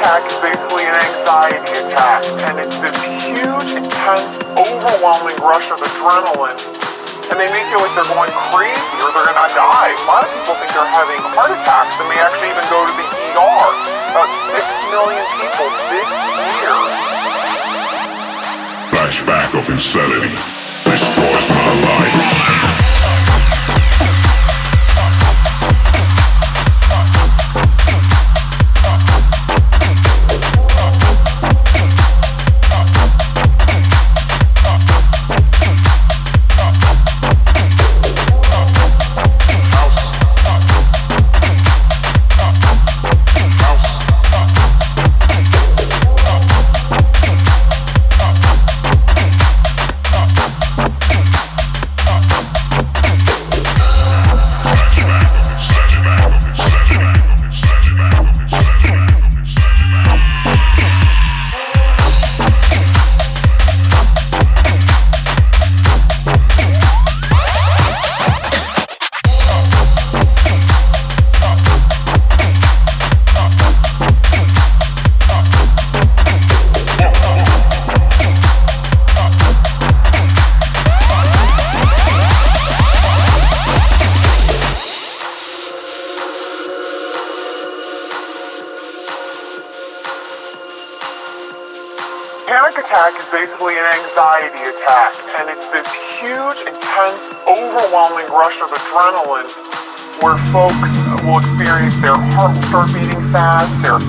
attack is basically an anxiety attack, and it's this huge, intense, overwhelming rush of adrenaline, and they make feel like they're going crazy or they're gonna die. A lot of people think they're having heart attacks, and they actually even go to the ER. About six million people this year. Flashback of insanity destroys my life. Panic attack is basically an anxiety attack, and it's this huge, intense, overwhelming rush of adrenaline where folks will experience their heart will start beating fast, their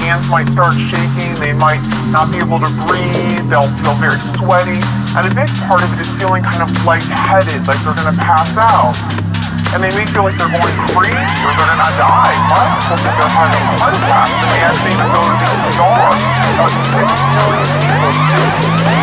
hands might start shaking, they might not be able to breathe, they'll feel very sweaty, and a big part of it is feeling kind of lightheaded, like they're going to pass out. And they may feel like they're going crazy or they're going to die. 我是江海的管家，今天你们都是我的骄傲。小李，你今天有没有进步？